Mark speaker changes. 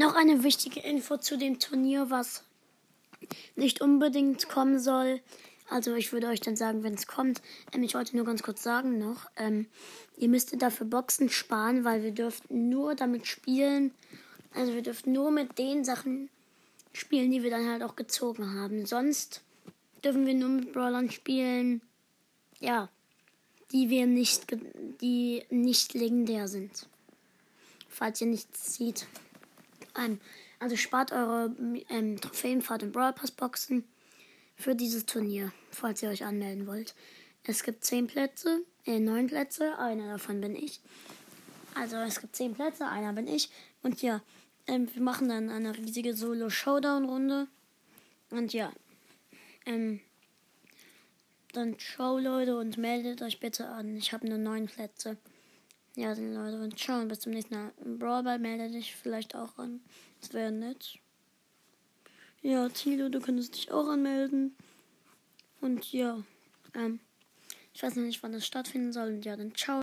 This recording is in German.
Speaker 1: Noch eine wichtige Info zu dem Turnier, was nicht unbedingt kommen soll. Also ich würde euch dann sagen, wenn es kommt. Ähm, ich wollte nur ganz kurz sagen noch, ähm, ihr müsstet dafür Boxen sparen, weil wir dürften nur damit spielen. Also wir dürften nur mit den Sachen spielen, die wir dann halt auch gezogen haben. Sonst dürfen wir nur mit Brawlern spielen, ja, die wir nicht, die nicht legendär sind. Falls ihr nichts seht. Ähm, also spart eure ähm, Trophäenfahrt und Brawl Pass Boxen für dieses Turnier, falls ihr euch anmelden wollt. Es gibt zehn Plätze, äh, neun Plätze, einer davon bin ich. Also es gibt zehn Plätze, einer bin ich. Und ja, ähm, wir machen dann eine riesige Solo-Showdown-Runde. Und ja, ähm, dann ciao Leute und meldet euch bitte an. Ich habe nur neun Plätze. Ja, dann Leute und ciao bis zum nächsten Mal. Brawlball melde dich vielleicht auch an. Das wäre nett. Ja, Tilo, du könntest dich auch anmelden. Und ja, ähm, ich weiß noch nicht, wann das stattfinden soll. Und ja, dann ciao.